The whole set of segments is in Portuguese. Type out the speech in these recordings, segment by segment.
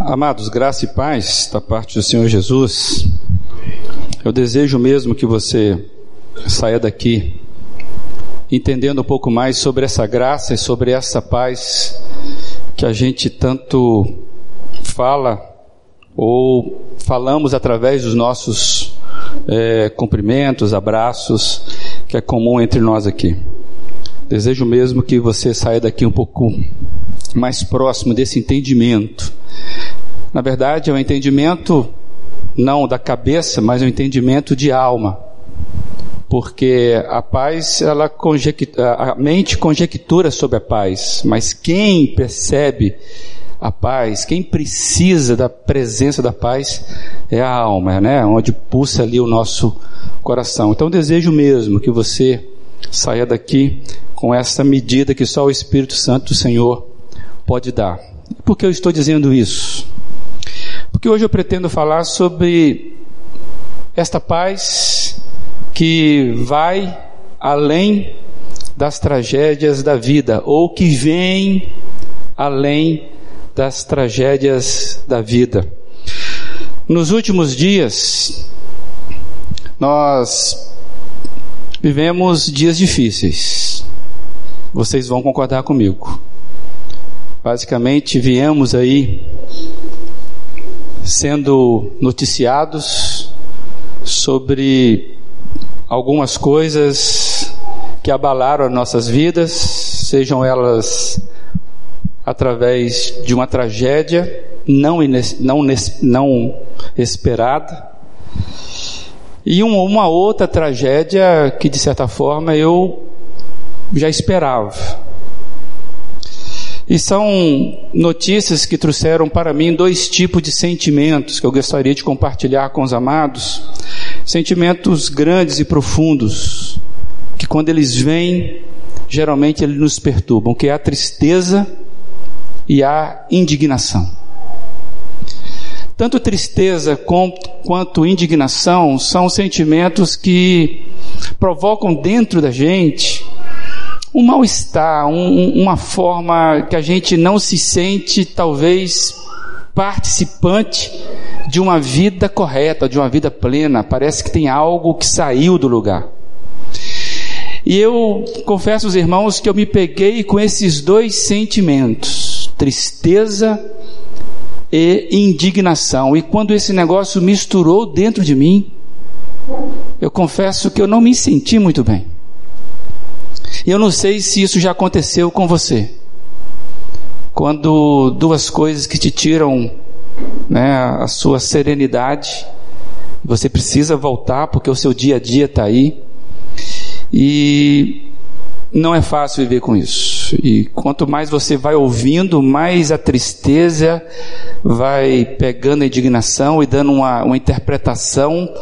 Amados, graça e paz da parte do Senhor Jesus. Eu desejo mesmo que você saia daqui entendendo um pouco mais sobre essa graça e sobre essa paz que a gente tanto fala ou falamos através dos nossos é, cumprimentos, abraços, que é comum entre nós aqui. Desejo mesmo que você saia daqui um pouco mais próximo desse entendimento na verdade, é um entendimento não da cabeça, mas um entendimento de alma. Porque a paz, ela a mente conjectura sobre a paz, mas quem percebe a paz, quem precisa da presença da paz é a alma, né? Onde pulsa ali o nosso coração. Então desejo mesmo que você saia daqui com essa medida que só o Espírito Santo do Senhor pode dar. Por que eu estou dizendo isso? Porque hoje eu pretendo falar sobre esta paz que vai além das tragédias da vida, ou que vem além das tragédias da vida. Nos últimos dias, nós vivemos dias difíceis. Vocês vão concordar comigo. Basicamente, viemos aí sendo noticiados sobre algumas coisas que abalaram as nossas vidas, sejam elas através de uma tragédia não, não, não esperada, e uma outra tragédia que de certa forma eu já esperava. E são notícias que trouxeram para mim dois tipos de sentimentos que eu gostaria de compartilhar com os amados. Sentimentos grandes e profundos, que quando eles vêm, geralmente eles nos perturbam, que é a tristeza e a indignação. Tanto tristeza quanto indignação são sentimentos que provocam dentro da gente um mal-estar, um, uma forma que a gente não se sente, talvez, participante de uma vida correta, de uma vida plena. Parece que tem algo que saiu do lugar. E eu confesso aos irmãos que eu me peguei com esses dois sentimentos, tristeza e indignação. E quando esse negócio misturou dentro de mim, eu confesso que eu não me senti muito bem. E eu não sei se isso já aconteceu com você. Quando duas coisas que te tiram né, a sua serenidade, você precisa voltar porque o seu dia a dia está aí. E não é fácil viver com isso. E quanto mais você vai ouvindo, mais a tristeza vai pegando a indignação e dando uma, uma interpretação,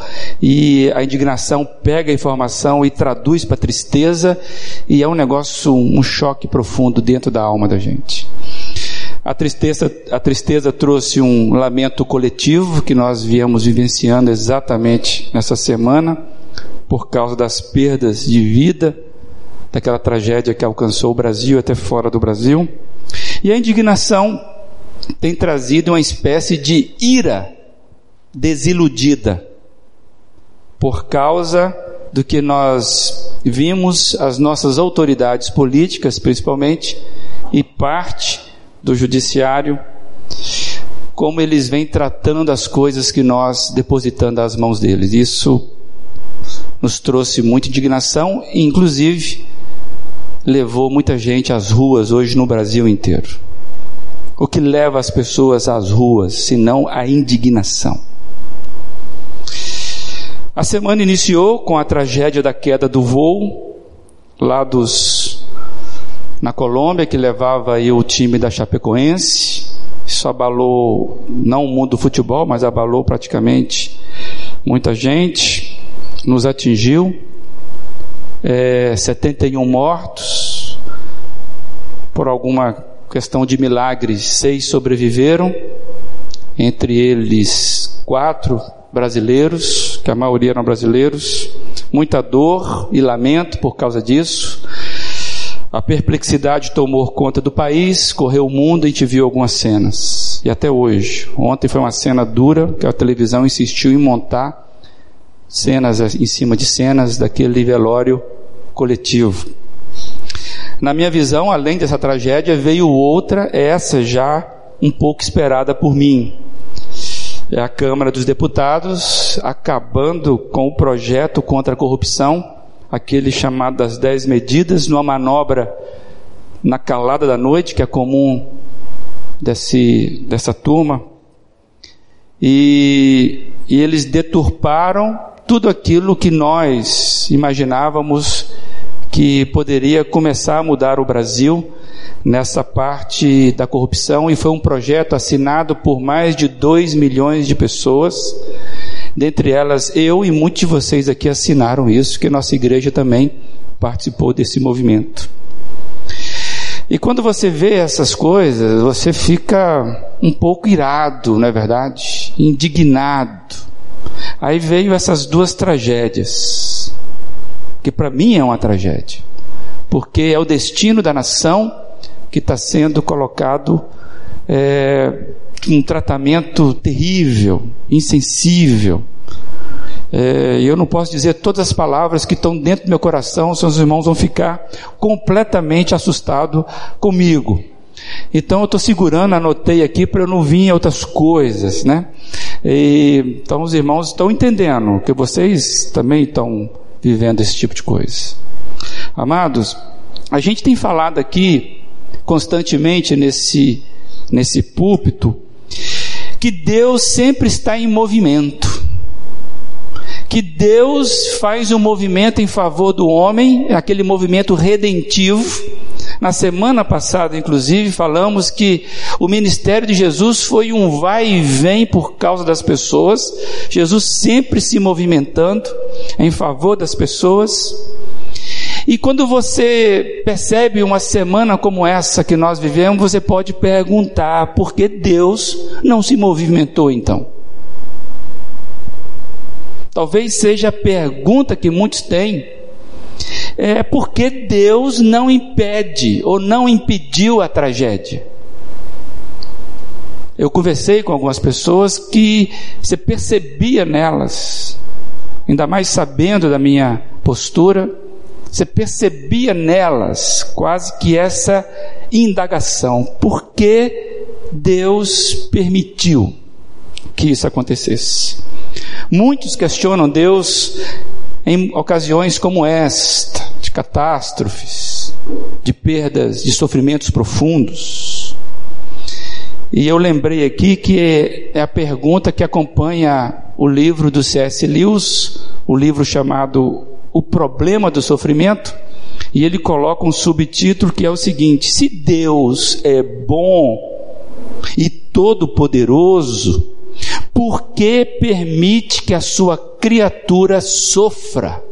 e a indignação pega a informação e traduz para tristeza, e é um negócio, um choque profundo dentro da alma da gente. A tristeza, a tristeza trouxe um lamento coletivo que nós viemos vivenciando exatamente nessa semana, por causa das perdas de vida, daquela tragédia que alcançou o Brasil até fora do Brasil. E a indignação tem trazido uma espécie de ira desiludida por causa do que nós vimos as nossas autoridades políticas, principalmente, e parte do judiciário, como eles vêm tratando as coisas que nós depositando às mãos deles. Isso nos trouxe muita indignação, inclusive levou muita gente às ruas hoje no Brasil inteiro. O que leva as pessoas às ruas, senão a indignação? A semana iniciou com a tragédia da queda do voo lá dos na Colômbia que levava aí o time da Chapecoense. Isso abalou não o mundo do futebol, mas abalou praticamente muita gente, nos atingiu. É, 71 mortos por alguma questão de milagres, seis sobreviveram, entre eles quatro brasileiros, que a maioria eram brasileiros, muita dor e lamento por causa disso. A perplexidade tomou conta do país, correu o mundo e a gente viu algumas cenas. E até hoje. Ontem foi uma cena dura que a televisão insistiu em montar cenas em cima de cenas daquele velório coletivo. Na minha visão, além dessa tragédia, veio outra, essa já um pouco esperada por mim. É a Câmara dos Deputados acabando com o projeto contra a corrupção, aquele chamado das dez medidas, numa manobra na calada da noite, que é comum desse, dessa turma. E, e eles deturparam tudo aquilo que nós imaginávamos que poderia começar a mudar o Brasil nessa parte da corrupção e foi um projeto assinado por mais de 2 milhões de pessoas. Dentre elas, eu e muitos de vocês aqui assinaram isso, que nossa igreja também participou desse movimento. E quando você vê essas coisas, você fica um pouco irado, não é verdade? Indignado. Aí veio essas duas tragédias, que para mim é uma tragédia, porque é o destino da nação que está sendo colocado é, um tratamento terrível, insensível. É, eu não posso dizer todas as palavras que estão dentro do meu coração, seus irmãos vão ficar completamente assustados comigo. Então eu estou segurando, anotei aqui para eu não vir em outras coisas, né? E, então os irmãos estão entendendo que vocês também estão vivendo esse tipo de coisa. Amados, a gente tem falado aqui constantemente nesse nesse púlpito que Deus sempre está em movimento. Que Deus faz um movimento em favor do homem, aquele movimento redentivo, na semana passada, inclusive, falamos que o ministério de Jesus foi um vai e vem por causa das pessoas, Jesus sempre se movimentando em favor das pessoas. E quando você percebe uma semana como essa que nós vivemos, você pode perguntar por que Deus não se movimentou então? Talvez seja a pergunta que muitos têm é porque Deus não impede ou não impediu a tragédia. Eu conversei com algumas pessoas que você percebia nelas, ainda mais sabendo da minha postura, você percebia nelas quase que essa indagação: por que Deus permitiu que isso acontecesse? Muitos questionam Deus em ocasiões como esta, de catástrofes, de perdas, de sofrimentos profundos. E eu lembrei aqui que é a pergunta que acompanha o livro do C.S. Lewis, o livro chamado O Problema do Sofrimento, e ele coloca um subtítulo que é o seguinte: Se Deus é bom e todo-poderoso, por que permite que a sua criatura sofra?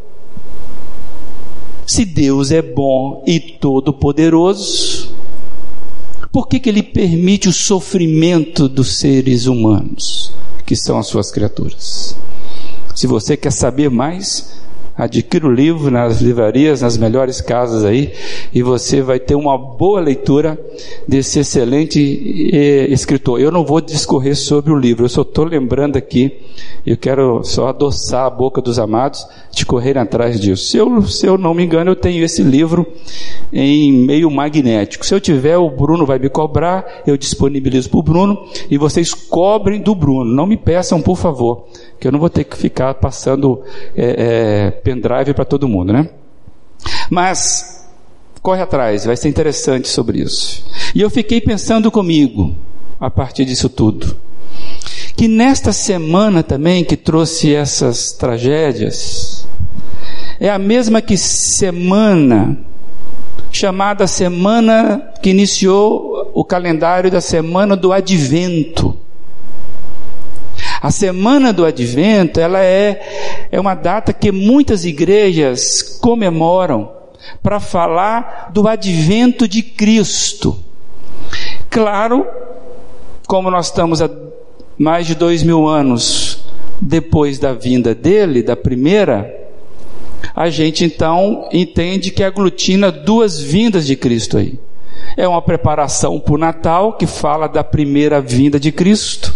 Se Deus é bom e todo-poderoso, por que, que Ele permite o sofrimento dos seres humanos, que são as suas criaturas? Se você quer saber mais, adquira o livro nas livrarias, nas melhores casas aí, e você vai ter uma boa leitura desse excelente eh, escritor. Eu não vou discorrer sobre o livro, eu só estou lembrando aqui, eu quero só adoçar a boca dos amados de correr atrás disso. Se eu, se eu não me engano, eu tenho esse livro em meio magnético. Se eu tiver, o Bruno vai me cobrar, eu disponibilizo para o Bruno, e vocês cobrem do Bruno. Não me peçam, por favor que eu não vou ter que ficar passando é, é, pendrive para todo mundo, né? Mas corre atrás, vai ser interessante sobre isso. E eu fiquei pensando comigo a partir disso tudo, que nesta semana também que trouxe essas tragédias é a mesma que semana chamada semana que iniciou o calendário da semana do Advento. A semana do advento, ela é, é uma data que muitas igrejas comemoram para falar do advento de Cristo. Claro, como nós estamos há mais de dois mil anos depois da vinda dele, da primeira, a gente então entende que aglutina duas vindas de Cristo aí. é uma preparação para o Natal que fala da primeira vinda de Cristo.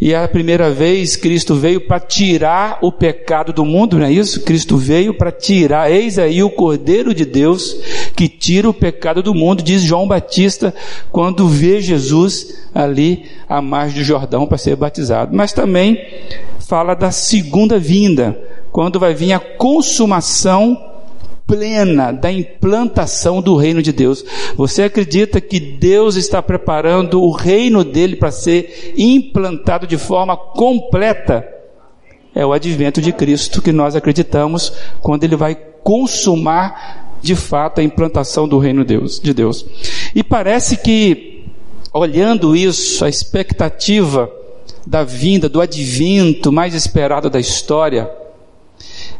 E a primeira vez Cristo veio para tirar o pecado do mundo, não é isso? Cristo veio para tirar, eis aí o Cordeiro de Deus que tira o pecado do mundo, diz João Batista quando vê Jesus ali à margem do Jordão para ser batizado. Mas também fala da segunda vinda, quando vai vir a consumação plena da implantação do reino de Deus. Você acredita que Deus está preparando o reino dele para ser implantado de forma completa? É o advento de Cristo que nós acreditamos quando ele vai consumar de fato a implantação do reino de Deus. E parece que, olhando isso, a expectativa da vinda, do advento mais esperado da história,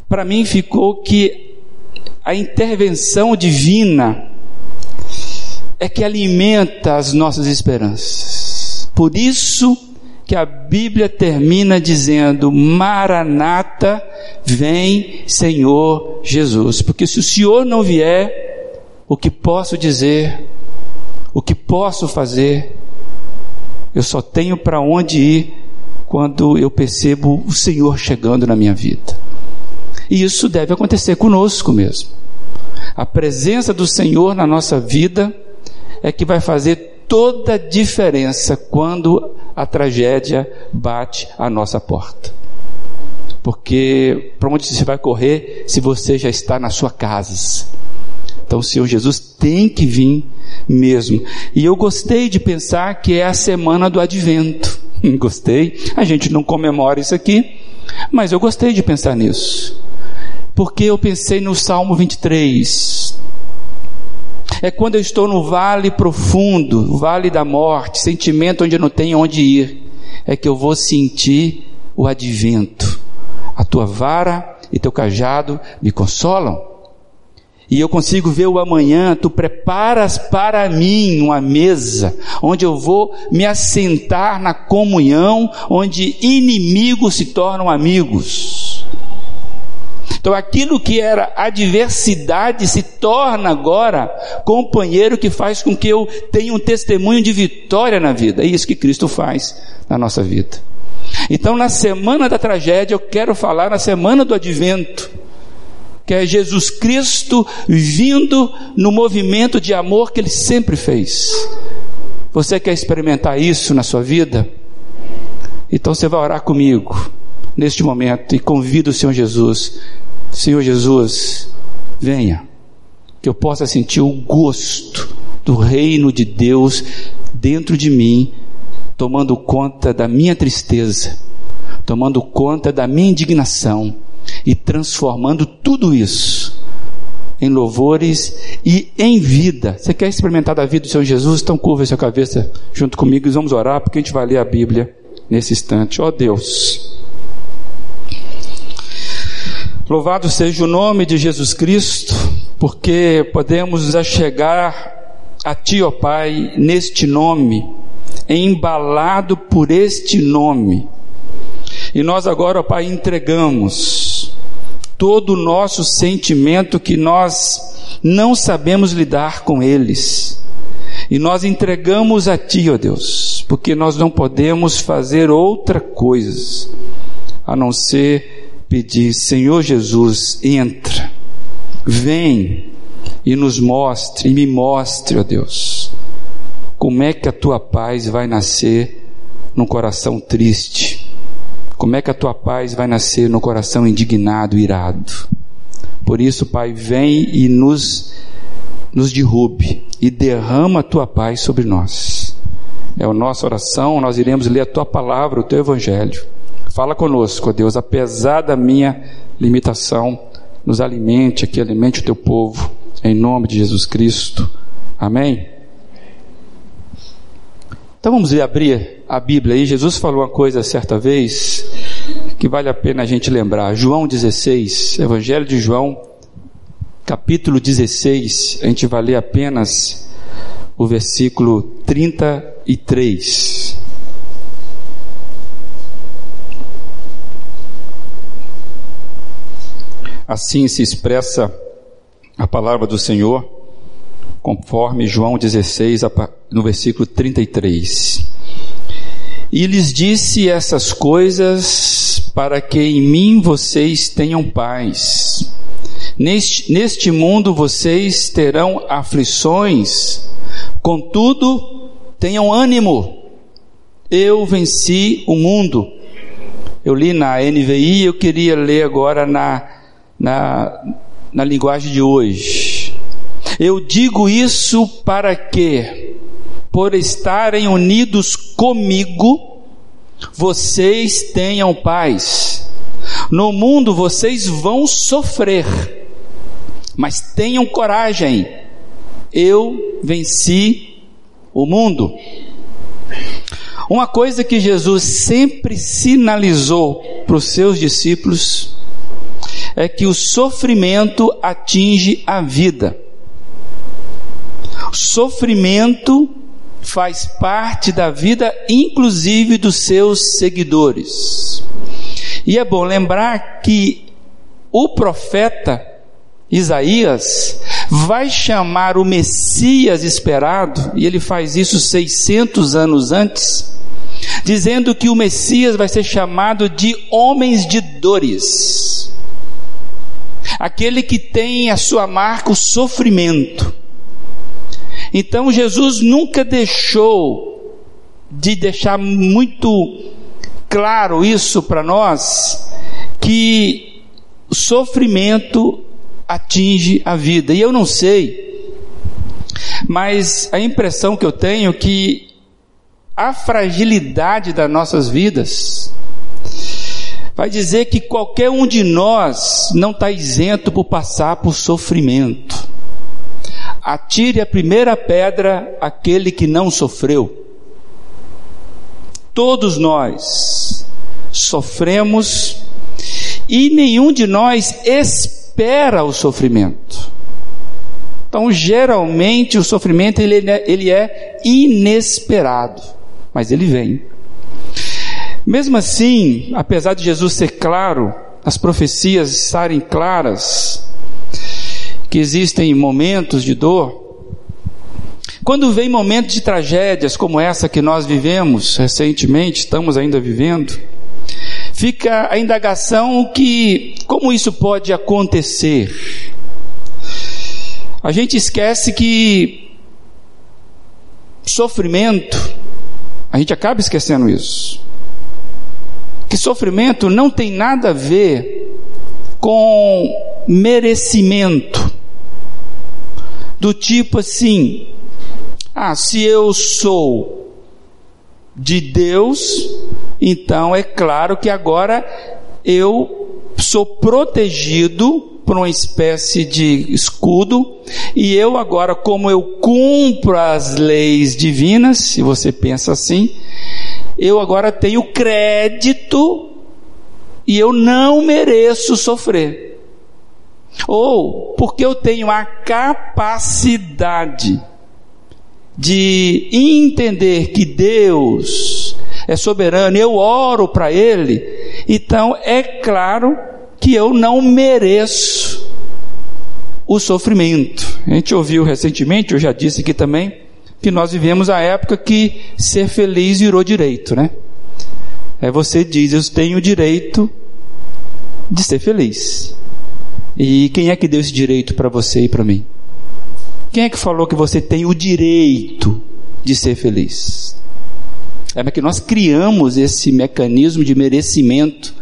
para mim ficou que a intervenção divina é que alimenta as nossas esperanças. Por isso que a Bíblia termina dizendo: Maranata, vem Senhor Jesus. Porque se o Senhor não vier, o que posso dizer, o que posso fazer, eu só tenho para onde ir quando eu percebo o Senhor chegando na minha vida. E isso deve acontecer conosco mesmo. A presença do Senhor na nossa vida é que vai fazer toda a diferença quando a tragédia bate à nossa porta. Porque para onde você vai correr se você já está na sua casa? Então o Senhor Jesus tem que vir mesmo. E eu gostei de pensar que é a semana do advento. Gostei. A gente não comemora isso aqui, mas eu gostei de pensar nisso porque eu pensei no Salmo 23. É quando eu estou no vale profundo, vale da morte, sentimento onde eu não tenho onde ir, é que eu vou sentir o advento. A tua vara e teu cajado me consolam. E eu consigo ver o amanhã, tu preparas para mim uma mesa, onde eu vou me assentar na comunhão, onde inimigos se tornam amigos então aquilo que era adversidade se torna agora companheiro que faz com que eu tenha um testemunho de vitória na vida. É isso que Cristo faz na nossa vida. Então na semana da tragédia eu quero falar na semana do advento que é Jesus Cristo vindo no movimento de amor que ele sempre fez. Você quer experimentar isso na sua vida? Então você vai orar comigo neste momento e convido o Senhor Jesus Senhor Jesus, venha, que eu possa sentir o gosto do reino de Deus dentro de mim, tomando conta da minha tristeza, tomando conta da minha indignação e transformando tudo isso em louvores e em vida. Você quer experimentar da vida do Senhor Jesus? Então curva sua cabeça junto comigo e vamos orar, porque a gente vai ler a Bíblia nesse instante. Ó oh Deus, Louvado seja o nome de Jesus Cristo, porque podemos chegar a Ti, ó Pai, neste nome, embalado por este nome. E nós agora, ó Pai, entregamos todo o nosso sentimento que nós não sabemos lidar com eles. E nós entregamos a Ti, ó Deus, porque nós não podemos fazer outra coisa a não ser pedir: Senhor Jesus, entra, vem e nos mostre, e me mostre, ó Deus, como é que a tua paz vai nascer num coração triste, como é que a tua paz vai nascer no coração indignado, irado. Por isso, Pai, vem e nos, nos derrube e derrama a tua paz sobre nós. É a nossa oração, nós iremos ler a tua palavra, o teu evangelho. Fala conosco, ó Deus, apesar da minha limitação, nos alimente aqui, alimente o teu povo, em nome de Jesus Cristo. Amém? Então vamos abrir a Bíblia aí. Jesus falou uma coisa certa vez que vale a pena a gente lembrar. João 16, Evangelho de João, capítulo 16, a gente vai ler apenas o versículo 33. Assim se expressa a palavra do Senhor conforme João 16, no versículo 33. E lhes disse essas coisas para que em mim vocês tenham paz. Neste, neste mundo vocês terão aflições, contudo, tenham ânimo. Eu venci o mundo. Eu li na NVI, eu queria ler agora na, na, na linguagem de hoje. Eu digo isso para que, por estarem unidos comigo, vocês tenham paz. No mundo vocês vão sofrer, mas tenham coragem. Eu venci o mundo. Uma coisa que Jesus sempre sinalizou para os seus discípulos é que o sofrimento atinge a vida. O sofrimento faz parte da vida, inclusive dos seus seguidores. E é bom lembrar que o profeta Isaías vai chamar o Messias esperado, e ele faz isso 600 anos antes, dizendo que o Messias vai ser chamado de homens de dores. Aquele que tem a sua marca o sofrimento. Então Jesus nunca deixou de deixar muito claro isso para nós, que o sofrimento atinge a vida. E eu não sei, mas a impressão que eu tenho é que a fragilidade das nossas vidas, vai dizer que qualquer um de nós não está isento por passar por sofrimento. Atire a primeira pedra aquele que não sofreu. Todos nós sofremos e nenhum de nós espera o sofrimento. Então, geralmente, o sofrimento ele, ele é inesperado mas ele vem. Mesmo assim, apesar de Jesus ser claro, as profecias estarem claras, que existem momentos de dor, quando vem momentos de tragédias como essa que nós vivemos recentemente, estamos ainda vivendo, fica a indagação que como isso pode acontecer? A gente esquece que sofrimento a gente acaba esquecendo isso. Que sofrimento não tem nada a ver com merecimento. Do tipo assim, ah, se eu sou de Deus, então é claro que agora eu sou protegido por uma espécie de escudo, e eu agora, como eu cumpro as leis divinas, se você pensa assim, eu agora tenho crédito e eu não mereço sofrer. Ou porque eu tenho a capacidade de entender que Deus é soberano, eu oro para Ele, então é claro que eu não mereço o sofrimento. A gente ouviu recentemente, eu já disse aqui também, que nós vivemos a época que ser feliz virou direito, né? É você diz, eu tenho o direito de ser feliz. E quem é que deu esse direito para você e para mim? Quem é que falou que você tem o direito de ser feliz? É que nós criamos esse mecanismo de merecimento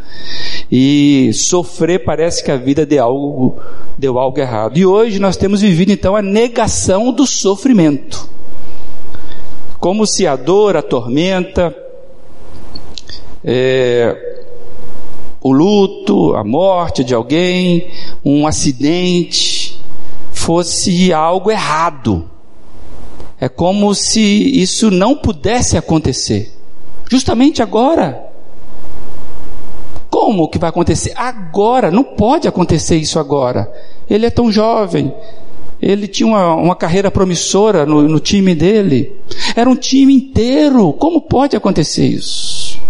e sofrer parece que a vida deu algo, deu algo errado. E hoje nós temos vivido então a negação do sofrimento. Como se a dor, a tormenta, é, o luto, a morte de alguém, um acidente, fosse algo errado. É como se isso não pudesse acontecer. Justamente agora, como que vai acontecer? Agora, não pode acontecer isso agora. Ele é tão jovem, ele tinha uma, uma carreira promissora no, no time dele, era um time inteiro, como pode acontecer isso?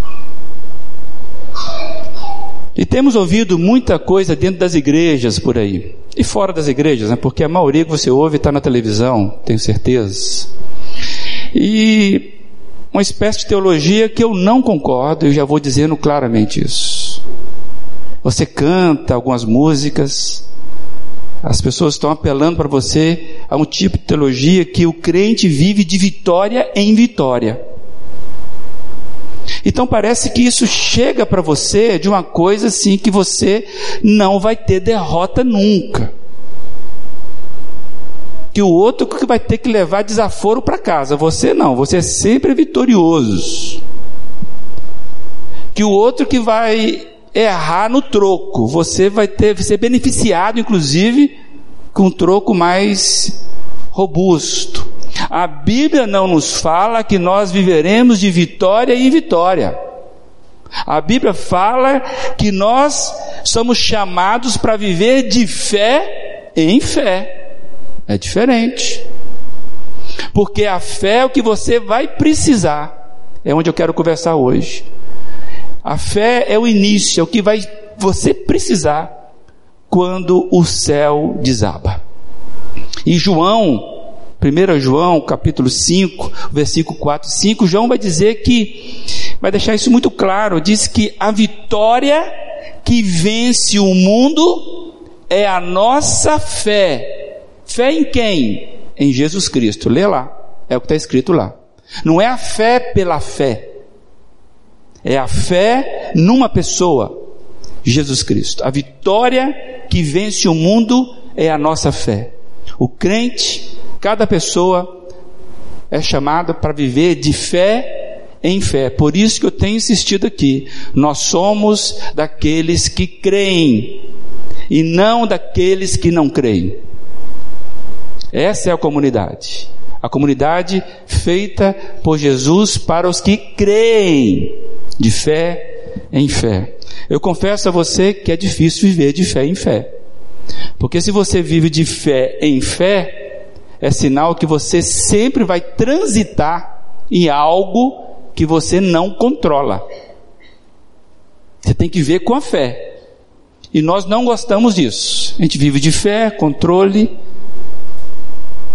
E temos ouvido muita coisa dentro das igrejas por aí. E fora das igrejas, né? Porque a maioria que você ouve está na televisão, tenho certeza. E uma espécie de teologia que eu não concordo, eu já vou dizendo claramente isso. Você canta algumas músicas, as pessoas estão apelando para você a um tipo de teologia que o crente vive de vitória em vitória. Então parece que isso chega para você de uma coisa assim que você não vai ter derrota nunca. Que o outro que vai ter que levar desaforo para casa, você não, você é sempre vitorioso. Que o outro que vai errar no troco, você vai ter ser beneficiado inclusive com um troco mais robusto. A Bíblia não nos fala que nós viveremos de vitória em vitória. A Bíblia fala que nós somos chamados para viver de fé em fé. É diferente. Porque a fé é o que você vai precisar. É onde eu quero conversar hoje. A fé é o início, é o que vai você precisar quando o céu desaba. E João 1 João, capítulo 5, versículo 4 e 5, João vai dizer que, vai deixar isso muito claro, diz que a vitória que vence o mundo é a nossa fé. Fé em quem? Em Jesus Cristo. Lê lá, é o que está escrito lá. Não é a fé pela fé, é a fé numa pessoa, Jesus Cristo. A vitória que vence o mundo é a nossa fé. O crente Cada pessoa é chamada para viver de fé em fé. Por isso que eu tenho insistido aqui. Nós somos daqueles que creem e não daqueles que não creem. Essa é a comunidade. A comunidade feita por Jesus para os que creem de fé em fé. Eu confesso a você que é difícil viver de fé em fé. Porque se você vive de fé em fé, é sinal que você sempre vai transitar em algo que você não controla. Você tem que ver com a fé. E nós não gostamos disso. A gente vive de fé, controle,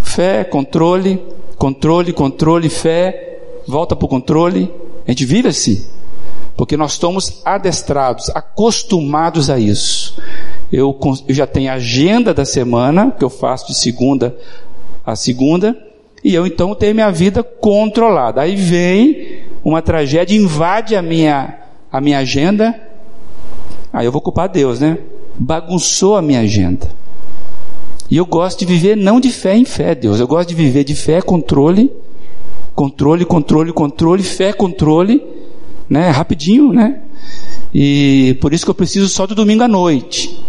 fé, controle, controle, controle, fé, volta para o controle. A gente vive assim. Porque nós estamos adestrados, acostumados a isso. Eu, eu já tenho a agenda da semana, que eu faço de segunda a segunda, e eu então tenho minha vida controlada. Aí vem uma tragédia, invade a minha, a minha agenda, aí eu vou culpar Deus, né? Bagunçou a minha agenda. E eu gosto de viver não de fé em fé, Deus. Eu gosto de viver de fé, controle, controle, controle, controle, fé, controle, né? Rapidinho, né? E por isso que eu preciso só do domingo à noite.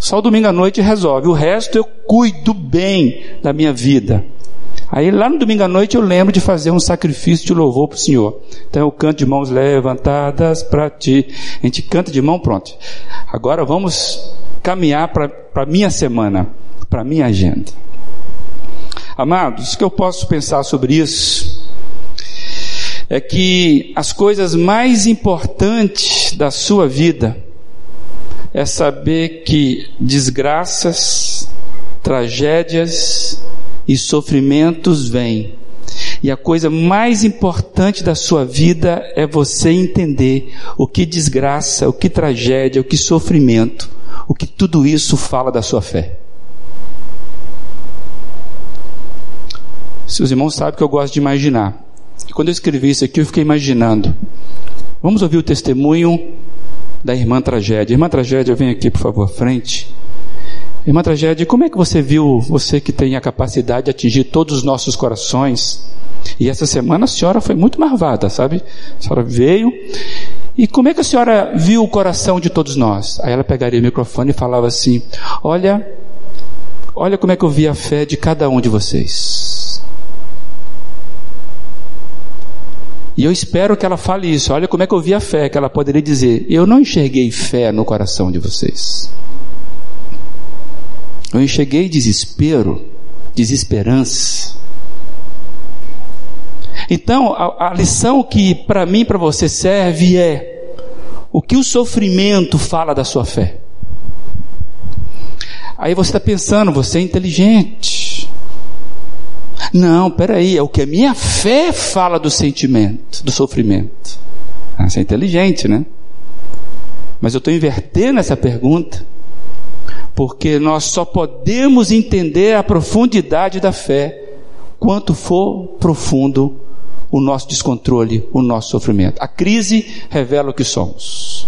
Só o domingo à noite resolve. O resto eu cuido bem da minha vida. Aí lá no domingo à noite eu lembro de fazer um sacrifício de louvor para o Senhor. Então eu canto de mãos levantadas para ti. A gente canta de mão, pronto. Agora vamos caminhar para a minha semana, para a minha agenda. Amados, o que eu posso pensar sobre isso é que as coisas mais importantes da sua vida é saber que desgraças, tragédias e sofrimentos vêm. E a coisa mais importante da sua vida é você entender o que desgraça, o que tragédia, o que sofrimento, o que tudo isso fala da sua fé. Seus irmãos sabem que eu gosto de imaginar. E quando eu escrevi isso aqui, eu fiquei imaginando. Vamos ouvir o testemunho da irmã tragédia. Irmã tragédia, vem aqui, por favor, à frente. Irmã tragédia, como é que você viu, você que tem a capacidade de atingir todos os nossos corações? E essa semana a senhora foi muito marvada, sabe? A senhora veio. E como é que a senhora viu o coração de todos nós? Aí ela pegaria o microfone e falava assim: Olha, olha como é que eu vi a fé de cada um de vocês. E eu espero que ela fale isso. Olha como é que eu vi a fé, que ela poderia dizer: Eu não enxerguei fé no coração de vocês. Eu enxerguei desespero, desesperança. Então, a, a lição que para mim, para você serve é: o que o sofrimento fala da sua fé? Aí você está pensando, você é inteligente. Não, peraí, é o que a minha fé fala do sentimento, do sofrimento. Ah, você é inteligente, né? Mas eu estou invertendo essa pergunta, porque nós só podemos entender a profundidade da fé quanto for profundo o nosso descontrole, o nosso sofrimento. A crise revela o que somos.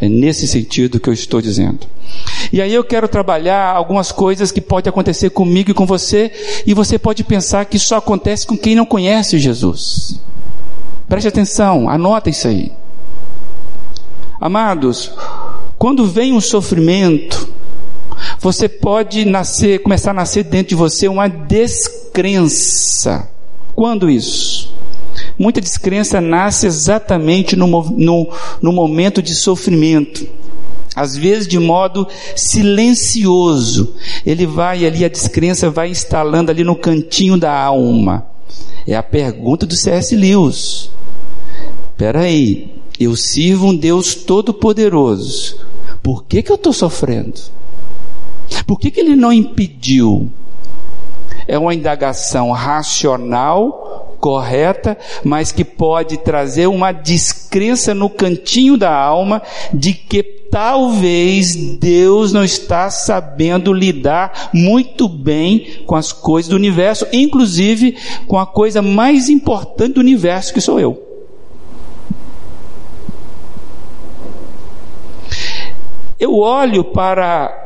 É nesse sentido que eu estou dizendo. E aí eu quero trabalhar algumas coisas que pode acontecer comigo e com você, e você pode pensar que só acontece com quem não conhece Jesus. Preste atenção, anota isso aí. Amados, quando vem um sofrimento, você pode nascer, começar a nascer dentro de você uma descrença. Quando isso? Muita descrença nasce exatamente no, no, no momento de sofrimento às vezes de modo silencioso. Ele vai ali, a descrença vai instalando ali no cantinho da alma. É a pergunta do C.S. Lewis. Espera aí, eu sirvo um Deus todo-poderoso. Por que, que eu estou sofrendo? Por que, que ele não impediu? É uma indagação racional, correta, mas que pode trazer uma descrença no cantinho da alma de que talvez Deus não está sabendo lidar muito bem com as coisas do universo, inclusive com a coisa mais importante do universo que sou eu. Eu olho para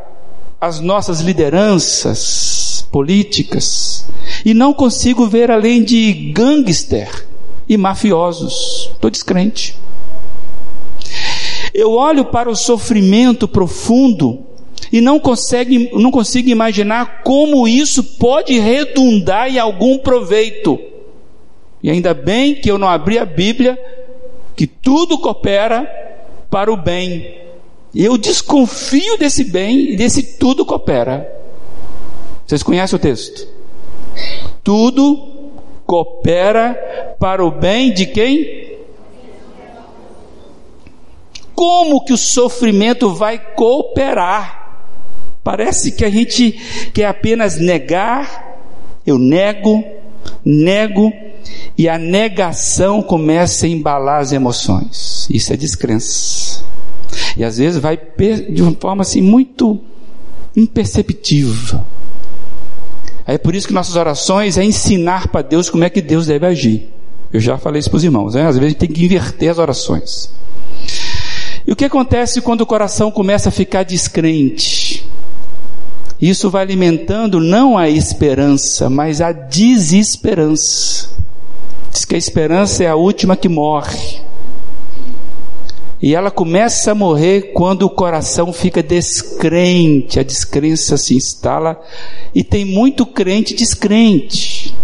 as nossas lideranças políticas e não consigo ver além de gangster e mafiosos. Estou descrente. Eu olho para o sofrimento profundo e não, consegue, não consigo imaginar como isso pode redundar em algum proveito. E ainda bem que eu não abri a Bíblia, que tudo coopera para o bem eu desconfio desse bem e desse tudo coopera. Vocês conhecem o texto? Tudo coopera para o bem de quem? Como que o sofrimento vai cooperar? Parece que a gente quer apenas negar, eu nego, nego, e a negação começa a embalar as emoções. Isso é descrença. E às vezes vai de uma forma assim muito imperceptível. É por isso que nossas orações é ensinar para Deus como é que Deus deve agir. Eu já falei isso para os irmãos, né? às vezes a gente tem que inverter as orações. E o que acontece quando o coração começa a ficar descrente? Isso vai alimentando não a esperança, mas a desesperança. Diz que a esperança é a última que morre. E ela começa a morrer quando o coração fica descrente, a descrença se instala e tem muito crente descrente.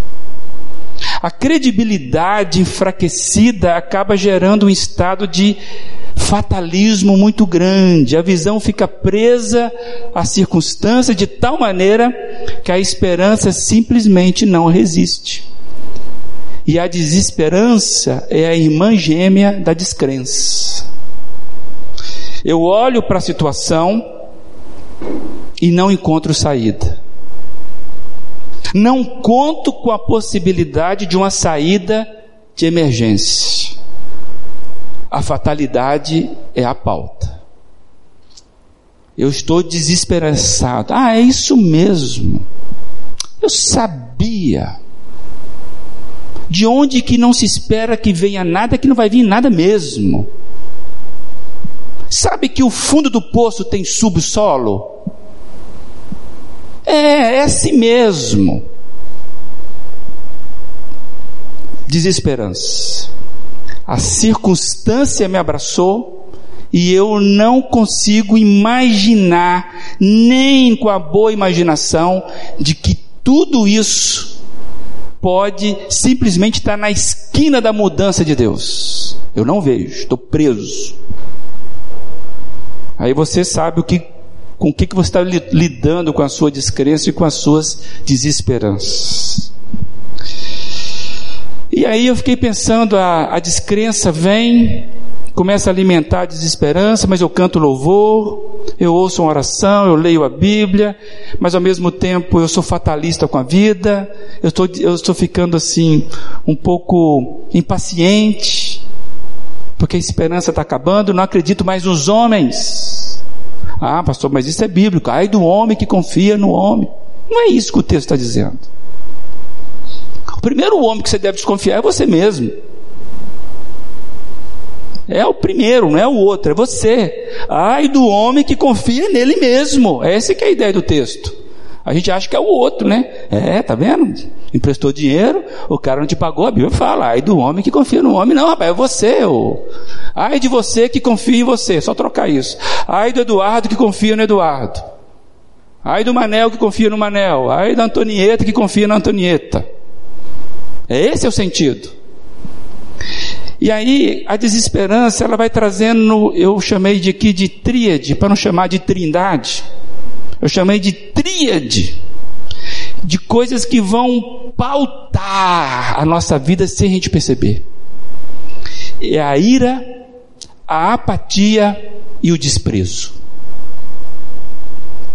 A credibilidade enfraquecida acaba gerando um estado de fatalismo muito grande. A visão fica presa à circunstância de tal maneira que a esperança simplesmente não resiste. E a desesperança é a irmã gêmea da descrença. Eu olho para a situação e não encontro saída. Não conto com a possibilidade de uma saída de emergência. A fatalidade é a pauta. Eu estou desesperançado. Ah, é isso mesmo. Eu sabia. De onde que não se espera que venha nada, que não vai vir nada mesmo. Sabe que o fundo do poço tem subsolo? É, é assim mesmo. Desesperança. A circunstância me abraçou e eu não consigo imaginar, nem com a boa imaginação, de que tudo isso pode simplesmente estar na esquina da mudança de Deus. Eu não vejo, estou preso. Aí você sabe o que, com o que, você está lidando com a sua descrença e com as suas desesperanças. E aí eu fiquei pensando, a, a descrença vem começa a alimentar a desesperança, mas eu canto louvor, eu ouço uma oração, eu leio a Bíblia, mas ao mesmo tempo eu sou fatalista com a vida, eu estou, eu estou ficando assim, um pouco impaciente, porque a esperança está acabando, não acredito mais nos homens. Ah, pastor, mas isso é bíblico. Ai do homem que confia no homem. Não é isso que o texto está dizendo. O primeiro homem que você deve desconfiar é você mesmo. É o primeiro, não é o outro, é você. Ai do homem que confia nele mesmo. Essa que é a ideia do texto. A gente acha que é o outro, né? É, tá vendo? Emprestou dinheiro, o cara não te pagou, a Bíblia fala, ai do homem que confia no homem. Não, rapaz, é você. Ô. Ai de você que confia em você, só trocar isso. Ai do Eduardo que confia no Eduardo. Ai do Manel que confia no Manel. Ai da Antonieta que confia na Antonieta. É esse é o sentido. E aí a desesperança ela vai trazendo, eu chamei de aqui de tríade, para não chamar de trindade. Eu chamei de de coisas que vão pautar a nossa vida sem a gente perceber. É a ira, a apatia e o desprezo.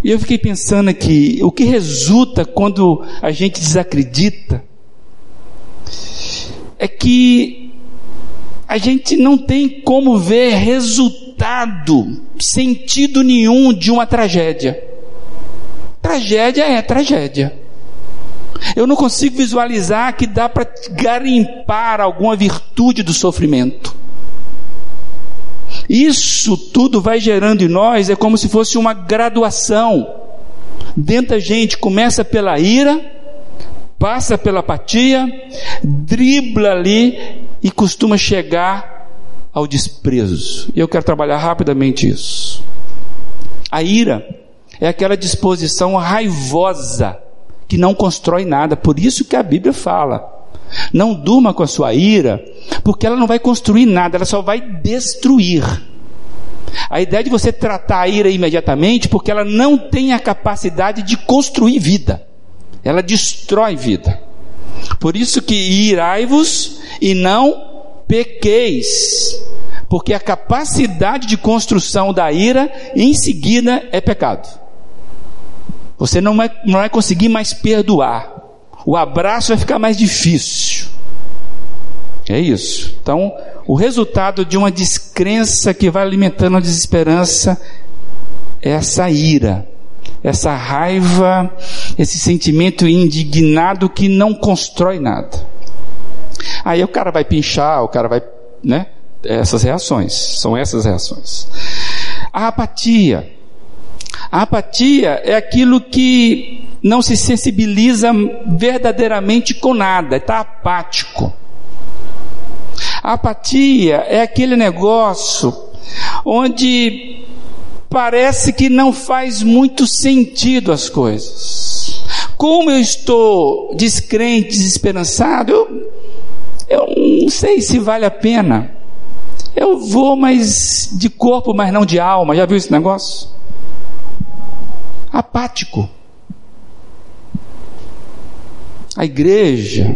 E eu fiquei pensando aqui, o que resulta quando a gente desacredita é que a gente não tem como ver resultado, sentido nenhum de uma tragédia. Tragédia é tragédia. Eu não consigo visualizar que dá para garimpar alguma virtude do sofrimento. Isso tudo vai gerando em nós, é como se fosse uma graduação. Dentro da gente começa pela ira, passa pela apatia, dribla ali e costuma chegar ao desprezo. E eu quero trabalhar rapidamente isso. A ira é aquela disposição raivosa que não constrói nada. Por isso que a Bíblia fala: não durma com a sua ira, porque ela não vai construir nada, ela só vai destruir. A ideia de você tratar a ira imediatamente, porque ela não tem a capacidade de construir vida, ela destrói vida. Por isso que irai-vos e não pequeis, porque a capacidade de construção da ira em seguida é pecado. Você não vai, não vai conseguir mais perdoar. O abraço vai ficar mais difícil. É isso. Então, o resultado de uma descrença que vai alimentando a desesperança é essa ira, essa raiva, esse sentimento indignado que não constrói nada. Aí o cara vai pinchar, o cara vai, né? Essas reações, são essas reações. A apatia. A apatia é aquilo que não se sensibiliza verdadeiramente com nada, está apático. A apatia é aquele negócio onde parece que não faz muito sentido as coisas. Como eu estou descrente, desesperançado, eu, eu não sei se vale a pena. Eu vou, mas de corpo, mas não de alma. Já viu esse negócio? Apático. A igreja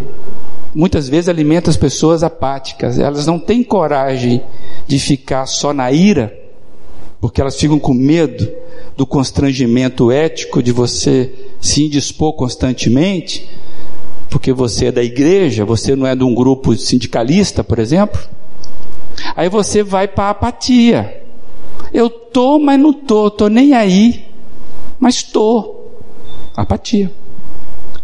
muitas vezes alimenta as pessoas apáticas. Elas não têm coragem de ficar só na ira, porque elas ficam com medo do constrangimento ético de você se indispor constantemente porque você é da igreja, você não é de um grupo sindicalista, por exemplo. Aí você vai para a apatia. Eu tô, mas não tô, tô nem aí, mas tô. Apatia.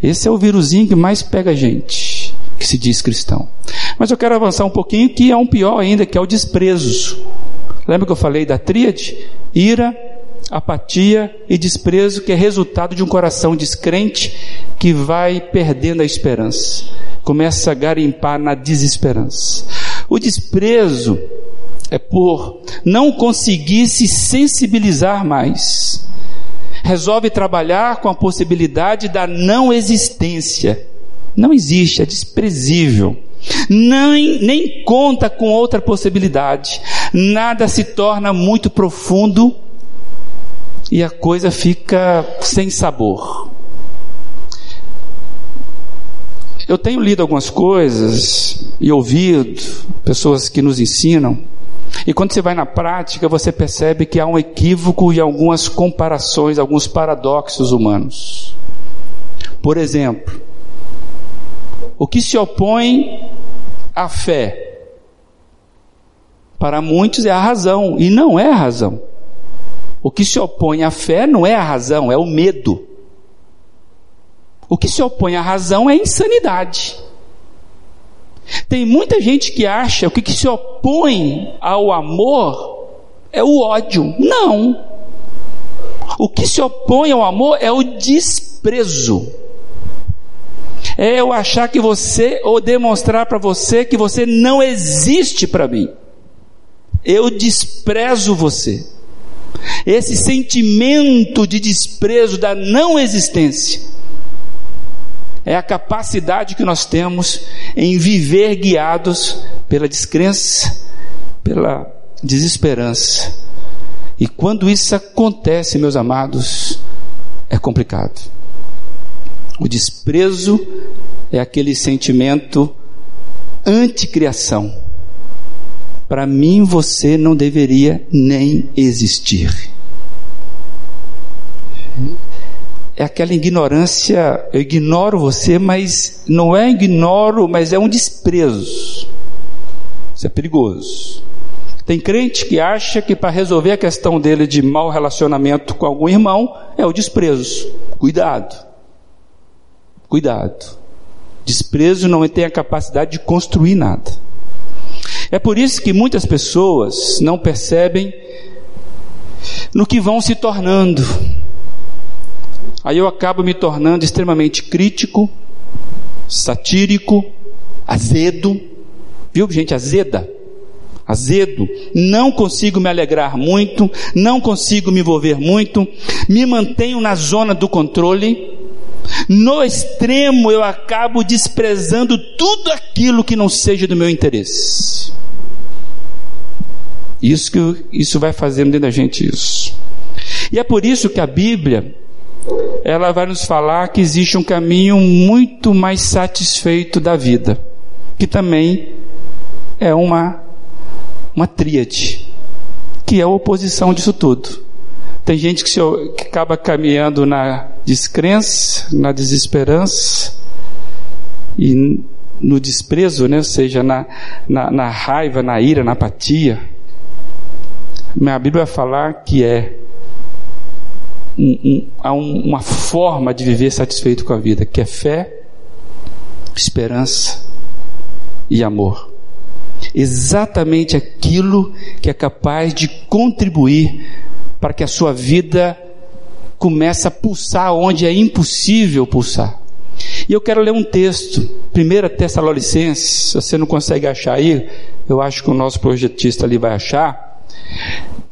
Esse é o vírusinho que mais pega a gente, que se diz cristão. Mas eu quero avançar um pouquinho, que é um pior ainda, que é o desprezo. Lembra que eu falei da tríade? Ira, apatia e desprezo, que é resultado de um coração descrente que vai perdendo a esperança, começa a garimpar na desesperança. O desprezo é por não conseguir se sensibilizar mais. Resolve trabalhar com a possibilidade da não existência. Não existe, é desprezível. Nem, nem conta com outra possibilidade. Nada se torna muito profundo e a coisa fica sem sabor. Eu tenho lido algumas coisas e ouvido pessoas que nos ensinam E quando você vai na prática, você percebe que há um equívoco e algumas comparações, alguns paradoxos humanos. Por exemplo, o que se opõe à fé para muitos é a razão, e não é a razão. O que se opõe à fé não é a razão, é o medo. O que se opõe à razão é a insanidade. Tem muita gente que acha que o que se opõe ao amor é o ódio. Não. O que se opõe ao amor é o desprezo. É eu achar que você, ou demonstrar para você que você não existe para mim. Eu desprezo você. Esse sentimento de desprezo da não existência é a capacidade que nós temos em viver guiados pela descrença, pela desesperança. E quando isso acontece, meus amados, é complicado. O desprezo é aquele sentimento anticriação. Para mim, você não deveria nem existir é aquela ignorância, eu ignoro você, mas não é ignoro, mas é um desprezo. Isso é perigoso. Tem crente que acha que para resolver a questão dele de mau relacionamento com algum irmão é o desprezo. Cuidado. Cuidado. Desprezo não tem a capacidade de construir nada. É por isso que muitas pessoas não percebem no que vão se tornando Aí eu acabo me tornando extremamente crítico, satírico, azedo. Viu, gente, azeda? Azedo. Não consigo me alegrar muito, não consigo me envolver muito, me mantenho na zona do controle. No extremo eu acabo desprezando tudo aquilo que não seja do meu interesse. Isso que isso vai fazendo dentro da gente isso. E é por isso que a Bíblia ela vai nos falar que existe um caminho muito mais satisfeito da vida, que também é uma, uma tríade, que é a oposição disso tudo. Tem gente que, se, que acaba caminhando na descrença, na desesperança e no desprezo, né? ou seja, na, na, na raiva, na ira, na apatia. Minha Bíblia vai falar que é um, um, uma forma de viver satisfeito com a vida, que é fé, esperança e amor. Exatamente aquilo que é capaz de contribuir para que a sua vida comece a pulsar onde é impossível pulsar. E eu quero ler um texto, 1 Tessalonicenses, se você não consegue achar aí, eu acho que o nosso projetista ali vai achar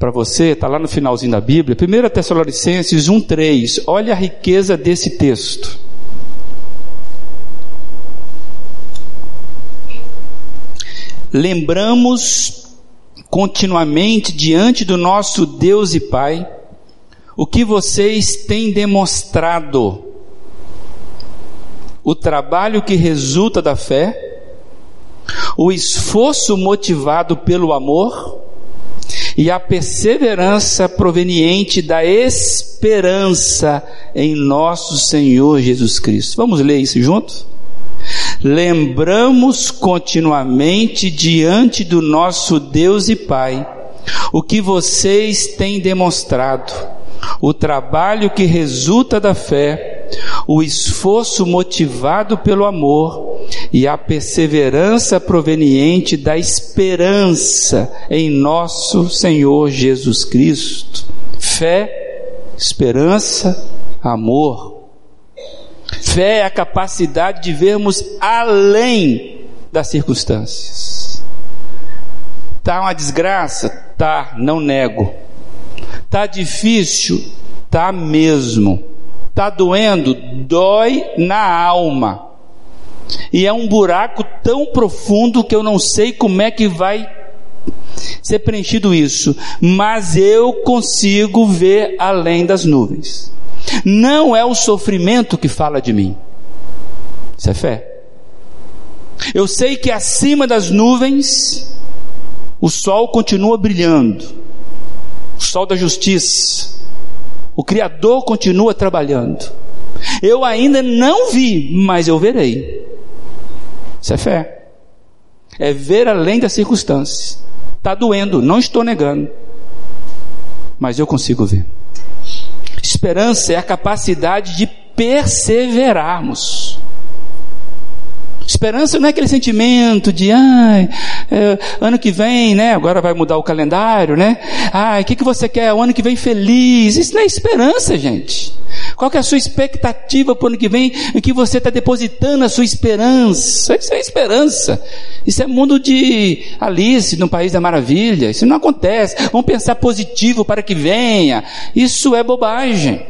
para você, está lá no finalzinho da Bíblia, 1 Tessalonicenses 1,3. Olha a riqueza desse texto. Lembramos continuamente diante do nosso Deus e Pai o que vocês têm demonstrado, o trabalho que resulta da fé, o esforço motivado pelo amor e a perseverança proveniente da esperança em nosso Senhor Jesus Cristo. Vamos ler isso juntos? Lembramos continuamente diante do nosso Deus e Pai o que vocês têm demonstrado, o trabalho que resulta da fé, o esforço motivado pelo amor e a perseverança proveniente da esperança em nosso Senhor Jesus Cristo. Fé, esperança, amor. Fé é a capacidade de vermos além das circunstâncias. Tá uma desgraça? Tá, não nego. Tá difícil? Tá mesmo. Tá doendo? Dói na alma. E é um buraco tão profundo que eu não sei como é que vai ser preenchido isso, mas eu consigo ver além das nuvens. Não é o sofrimento que fala de mim. Isso é fé. Eu sei que acima das nuvens O sol continua brilhando. O sol da justiça. O Criador continua trabalhando. Eu ainda não vi, mas eu verei. Isso é fé. É ver além das circunstâncias. Está doendo, não estou negando. Mas eu consigo ver. Esperança é a capacidade de perseverarmos. Esperança não é aquele sentimento de, ai, é, ano que vem, né? Agora vai mudar o calendário, né? Ai, o que, que você quer? O ano que vem feliz. Isso não é esperança, gente. Qual que é a sua expectativa para o ano que vem? Em que você está depositando a sua esperança? Isso é esperança. Isso é mundo de Alice, no País da Maravilha. Isso não acontece. Vamos pensar positivo para que venha. Isso é bobagem.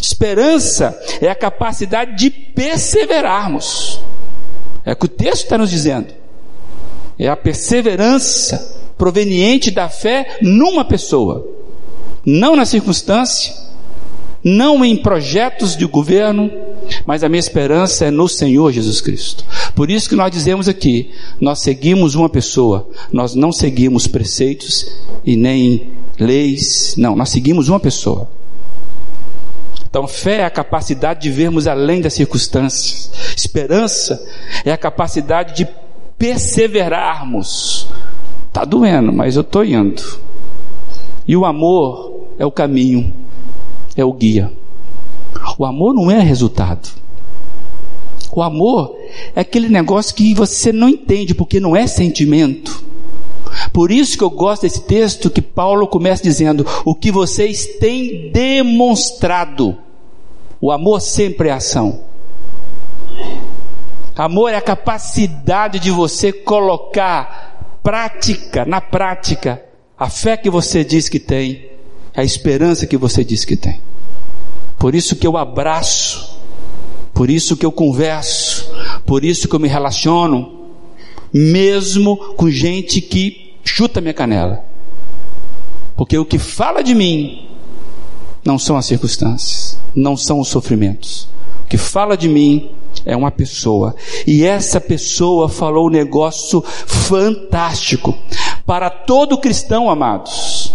Esperança é a capacidade de perseverarmos. É o que o texto está nos dizendo. É a perseverança proveniente da fé numa pessoa, não na circunstância, não em projetos de governo, mas a minha esperança é no Senhor Jesus Cristo. Por isso que nós dizemos aqui, nós seguimos uma pessoa, nós não seguimos preceitos e nem leis, não, nós seguimos uma pessoa. Então, fé é a capacidade de vermos além das circunstâncias. Esperança é a capacidade de perseverarmos. Está doendo, mas eu estou indo. E o amor é o caminho, é o guia. O amor não é resultado. O amor é aquele negócio que você não entende porque não é sentimento. Por isso que eu gosto desse texto que Paulo começa dizendo: o que vocês têm demonstrado. O amor sempre é ação. Amor é a capacidade de você colocar prática, na prática, a fé que você diz que tem, a esperança que você diz que tem. Por isso que eu abraço, por isso que eu converso, por isso que eu me relaciono, mesmo com gente que chuta minha canela. Porque o que fala de mim não são as circunstâncias, não são os sofrimentos. O que fala de mim é uma pessoa. E essa pessoa falou um negócio fantástico. Para todo cristão, amados,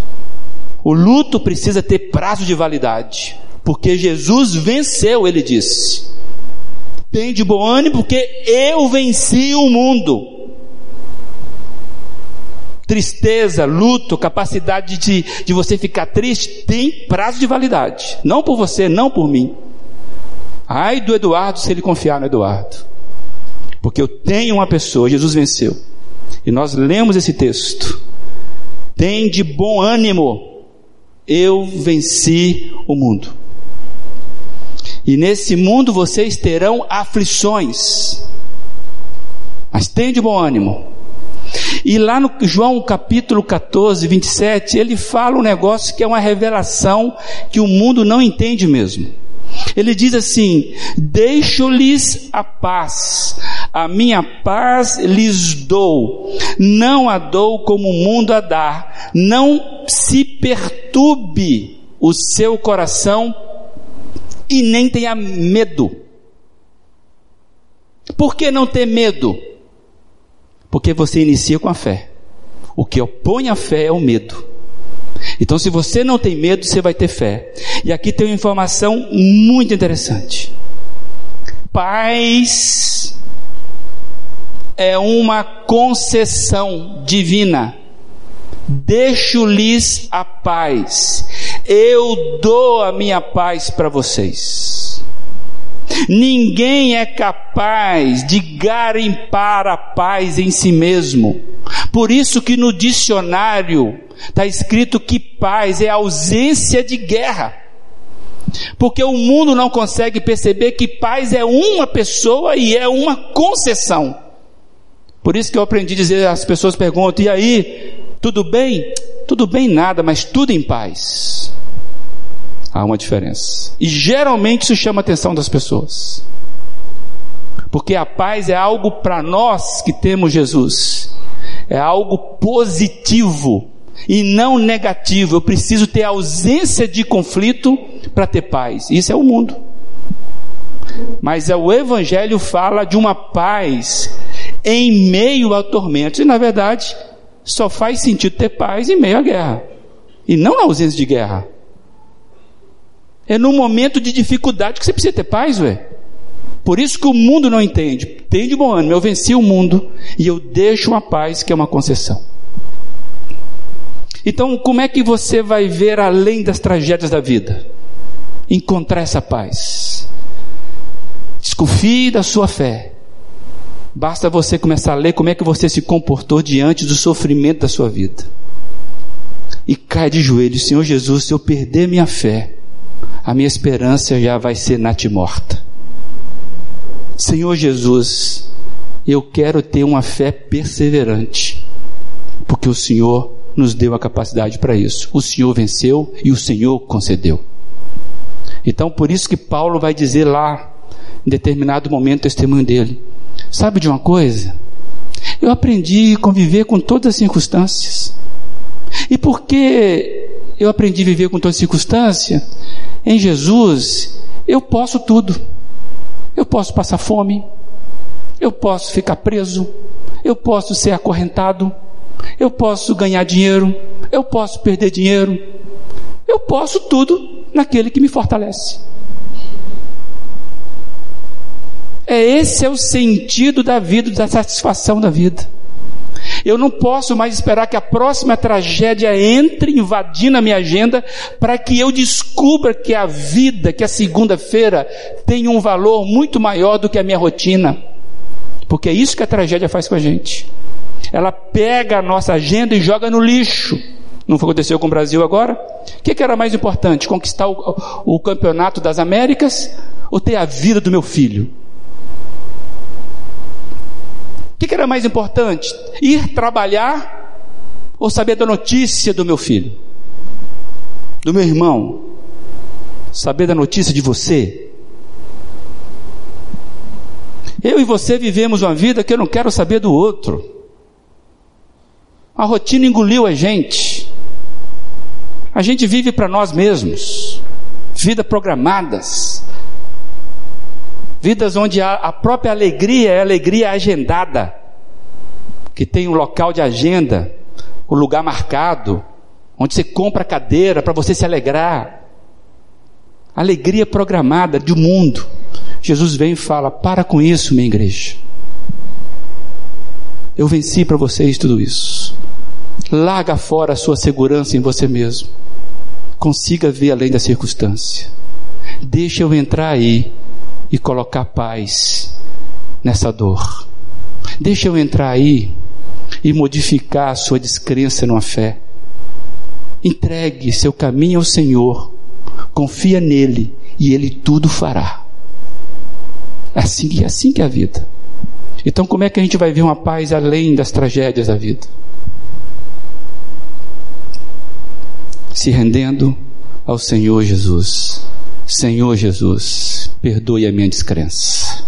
o luto precisa ter prazo de validade. Porque Jesus venceu, ele disse. Tem de bom ânimo, porque eu venci o mundo tristeza, luto, capacidade de, de você ficar triste, tem prazo de validade. Não por você, não por mim. Ai do Eduardo se ele confiar no Eduardo. Porque eu tenho uma pessoa, Jesus venceu. E nós lemos esse texto. Tem de bom ânimo. Eu venci o mundo. E nesse mundo vocês terão aflições. Mas tem de bom ânimo. E lá no João capítulo 14, 27, ele fala um negócio que é uma revelação que o mundo não entende mesmo. Ele diz assim: Deixo-lhes a paz, a minha paz lhes dou, não a dou como o mundo a dá, não se perturbe o seu coração e nem tenha medo. Por que não ter medo? Porque você inicia com a fé. O que opõe a fé é o medo. Então, se você não tem medo, você vai ter fé. E aqui tem uma informação muito interessante. Paz é uma concessão divina. Deixo-lhes a paz. Eu dou a minha paz para vocês. Ninguém é capaz de garimpar a paz em si mesmo. Por isso que no dicionário está escrito que paz é ausência de guerra. Porque o mundo não consegue perceber que paz é uma pessoa e é uma concessão. Por isso que eu aprendi a dizer, as pessoas perguntam, e aí, tudo bem? Tudo bem nada, mas tudo em paz. Há uma diferença. E geralmente isso chama a atenção das pessoas. Porque a paz é algo para nós que temos Jesus. É algo positivo e não negativo. Eu preciso ter ausência de conflito para ter paz. Isso é o mundo. Mas é o Evangelho fala de uma paz em meio a tormentos. E na verdade, só faz sentido ter paz em meio à guerra. E não na ausência de guerra. É no momento de dificuldade que você precisa ter paz, ué. Por isso que o mundo não entende. Tem de bom ânimo, eu venci o mundo e eu deixo uma paz que é uma concessão. Então, como é que você vai ver além das tragédias da vida? Encontrar essa paz. Desconfie da sua fé. Basta você começar a ler como é que você se comportou diante do sofrimento da sua vida. E cai de joelhos, Senhor Jesus, se eu perder minha fé, a minha esperança já vai ser natimorta. Senhor Jesus, eu quero ter uma fé perseverante, porque o Senhor nos deu a capacidade para isso. O Senhor venceu e o Senhor concedeu. Então, por isso que Paulo vai dizer lá, em determinado momento, o testemunho dele: Sabe de uma coisa? Eu aprendi a conviver com todas as circunstâncias. E por que eu aprendi a viver com todas as circunstâncias? Em Jesus, eu posso tudo. Eu posso passar fome, eu posso ficar preso, eu posso ser acorrentado, eu posso ganhar dinheiro, eu posso perder dinheiro, eu posso tudo naquele que me fortalece. É esse é o sentido da vida, da satisfação da vida. Eu não posso mais esperar que a próxima tragédia entre invadindo a minha agenda para que eu descubra que a vida, que a segunda-feira tem um valor muito maior do que a minha rotina. Porque é isso que a tragédia faz com a gente. Ela pega a nossa agenda e joga no lixo. Não aconteceu com o Brasil agora? O que, que era mais importante? Conquistar o, o campeonato das Américas ou ter a vida do meu filho? O que, que era mais importante? Ir trabalhar ou saber da notícia do meu filho? Do meu irmão? Saber da notícia de você? Eu e você vivemos uma vida que eu não quero saber do outro. A rotina engoliu a gente. A gente vive para nós mesmos. Vida programadas. Vidas onde a, própria alegria é alegria agendada, que tem um local de agenda, o um lugar marcado, onde você compra cadeira para você se alegrar. Alegria programada do mundo. Jesus vem e fala: para com isso, minha igreja. Eu venci para vocês tudo isso. Larga fora a sua segurança em você mesmo. Consiga ver além da circunstância. Deixa eu entrar aí e colocar paz nessa dor. Deixa eu entrar aí e modificar a sua descrença numa fé. Entregue seu caminho ao Senhor, confia nele e ele tudo fará. É assim, é assim que é a vida. Então, como é que a gente vai ver uma paz além das tragédias da vida? Se rendendo ao Senhor Jesus. Senhor Jesus, perdoe a minha descrença.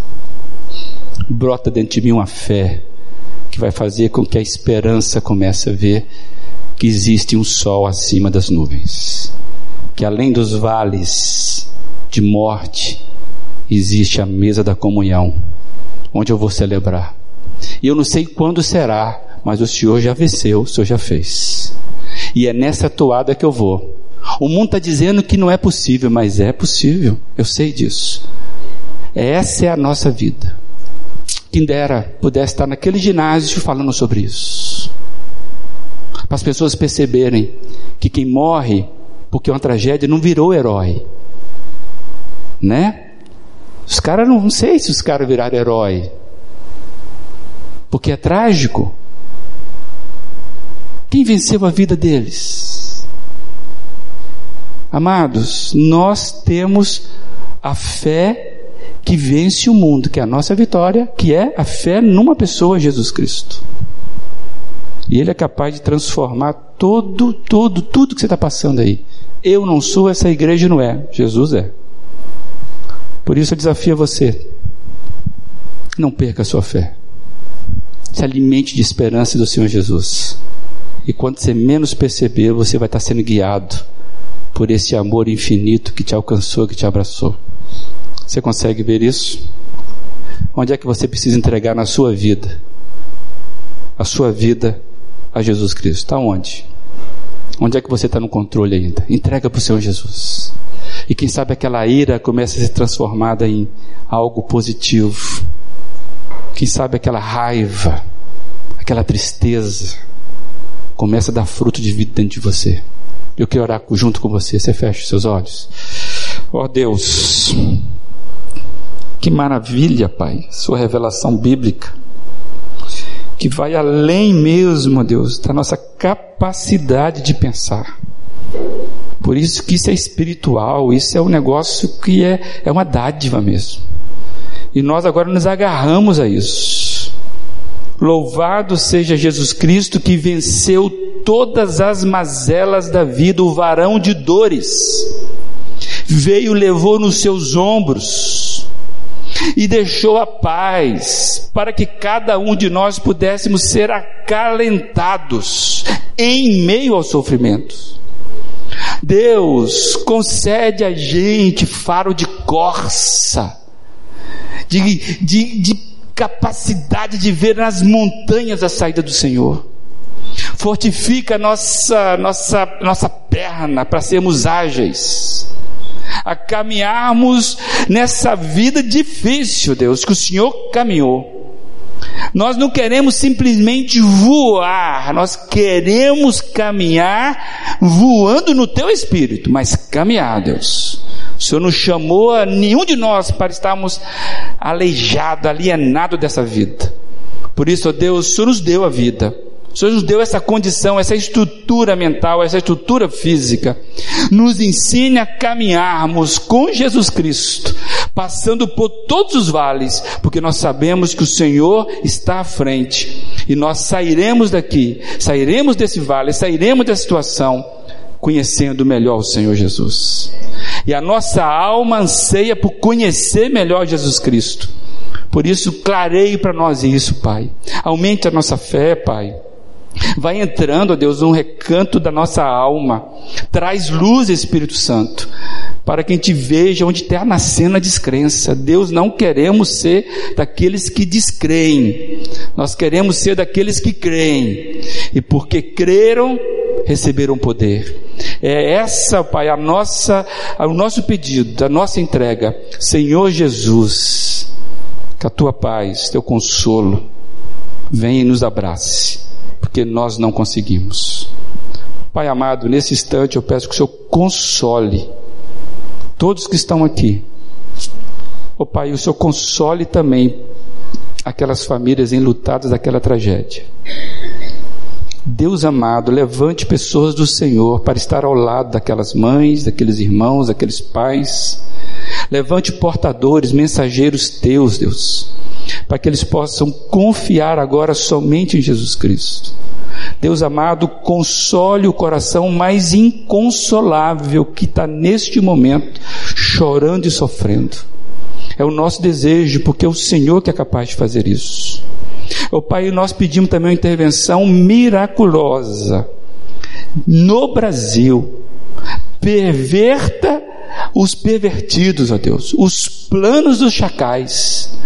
Brota dentro de mim uma fé que vai fazer com que a esperança comece a ver que existe um sol acima das nuvens. Que além dos vales de morte, existe a mesa da comunhão, onde eu vou celebrar. E eu não sei quando será, mas o Senhor já venceu, o Senhor já fez. E é nessa toada que eu vou o mundo está dizendo que não é possível, mas é possível. Eu sei disso. Essa é a nossa vida. Quem dera pudesse estar naquele ginásio falando sobre isso. Para as pessoas perceberem que quem morre porque é uma tragédia não virou herói. Né? Os caras não, não sei se os caras viraram herói. Porque é trágico. Quem venceu a vida deles? Amados, nós temos a fé que vence o mundo, que é a nossa vitória, que é a fé numa pessoa, Jesus Cristo. E Ele é capaz de transformar todo, todo, tudo que você está passando aí. Eu não sou, essa igreja não é. Jesus é. Por isso eu desafio a você. Não perca a sua fé. Se alimente de esperança do Senhor Jesus. E quando você menos perceber, você vai estar sendo guiado por esse amor infinito que te alcançou, que te abraçou. Você consegue ver isso? Onde é que você precisa entregar na sua vida? A sua vida a Jesus Cristo? Está onde? Onde é que você está no controle ainda? Entrega para o Senhor Jesus. E quem sabe aquela ira começa a ser transformada em algo positivo. Quem sabe aquela raiva, aquela tristeza, começa a dar fruto de vida dentro de você. Eu quero orar junto com você. Você fecha seus olhos. Ó oh Deus, que maravilha, Pai, Sua revelação bíblica, que vai além mesmo, Deus, da nossa capacidade de pensar. Por isso que isso é espiritual, isso é um negócio que é, é uma dádiva mesmo. E nós agora nos agarramos a isso. Louvado seja Jesus Cristo que venceu todas as mazelas da vida, o varão de dores. Veio, levou nos seus ombros e deixou a paz para que cada um de nós pudéssemos ser acalentados em meio aos sofrimentos. Deus concede a gente faro de corça, de, de, de capacidade de ver nas montanhas a saída do Senhor. Fortifica nossa, nossa, nossa perna para sermos ágeis a caminharmos nessa vida difícil, Deus, que o Senhor caminhou. Nós não queremos simplesmente voar, nós queremos caminhar voando no teu espírito, mas caminhar, Deus. O Senhor não chamou a nenhum de nós para estarmos aleijados, alienados dessa vida. Por isso, Deus, o Senhor nos deu a vida. O Senhor nos deu essa condição, essa estrutura mental, essa estrutura física. Nos ensine a caminharmos com Jesus Cristo, passando por todos os vales, porque nós sabemos que o Senhor está à frente. E nós sairemos daqui, sairemos desse vale, sairemos dessa situação, conhecendo melhor o Senhor Jesus. E a nossa alma anseia por conhecer melhor Jesus Cristo. Por isso, clareie para nós isso, Pai. Aumente a nossa fé, Pai. Vai entrando, ó Deus, num recanto da nossa alma. Traz luz, Espírito Santo, para que a gente veja onde está nascendo a descrença. Deus, não queremos ser daqueles que descreem. Nós queremos ser daqueles que creem. E porque creram, receberam poder. É essa, Pai, a nossa, o nosso pedido, a nossa entrega. Senhor Jesus, que a tua paz, teu consolo, venha e nos abrace porque nós não conseguimos. Pai amado, nesse instante eu peço que o Senhor console todos que estão aqui. Oh, Pai, o Senhor console também aquelas famílias enlutadas daquela tragédia. Deus amado, levante pessoas do Senhor para estar ao lado daquelas mães, daqueles irmãos, daqueles pais. Levante portadores, mensageiros teus, Deus, para que eles possam confiar agora somente em Jesus Cristo. Deus amado, console o coração mais inconsolável que está neste momento chorando e sofrendo. É o nosso desejo, porque é o Senhor que é capaz de fazer isso. O Pai, nós pedimos também uma intervenção miraculosa no Brasil. Perverta os pervertidos, ó Deus, os planos dos chacais.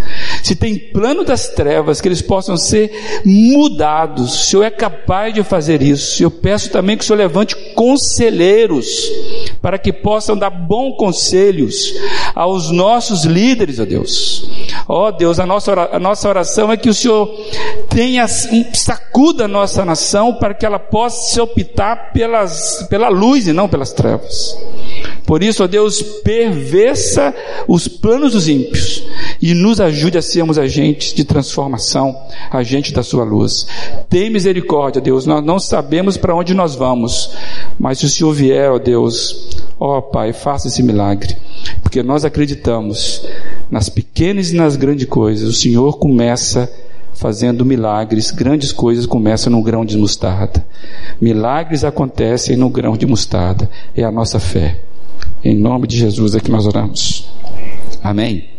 Se tem plano das trevas, que eles possam ser mudados. O Senhor é capaz de fazer isso. Eu peço também que o Senhor levante conselheiros, para que possam dar bons conselhos aos nossos líderes, ó Deus. Ó Deus, a nossa, a nossa oração é que o Senhor tenha, sacuda a nossa nação para que ela possa se optar pelas, pela luz e não pelas trevas. Por isso, ó Deus, perversa os planos dos ímpios e nos ajude a sermos agentes de transformação, agentes da sua luz. Tem misericórdia, Deus. Nós não sabemos para onde nós vamos, mas se o Senhor vier, ó Deus, ó Pai, faça esse milagre, porque nós acreditamos nas pequenas e nas grandes coisas. O Senhor começa fazendo milagres, grandes coisas começam no grão de mostarda. Milagres acontecem no grão de mostarda. É a nossa fé. Em nome de Jesus é que nós oramos. Amém.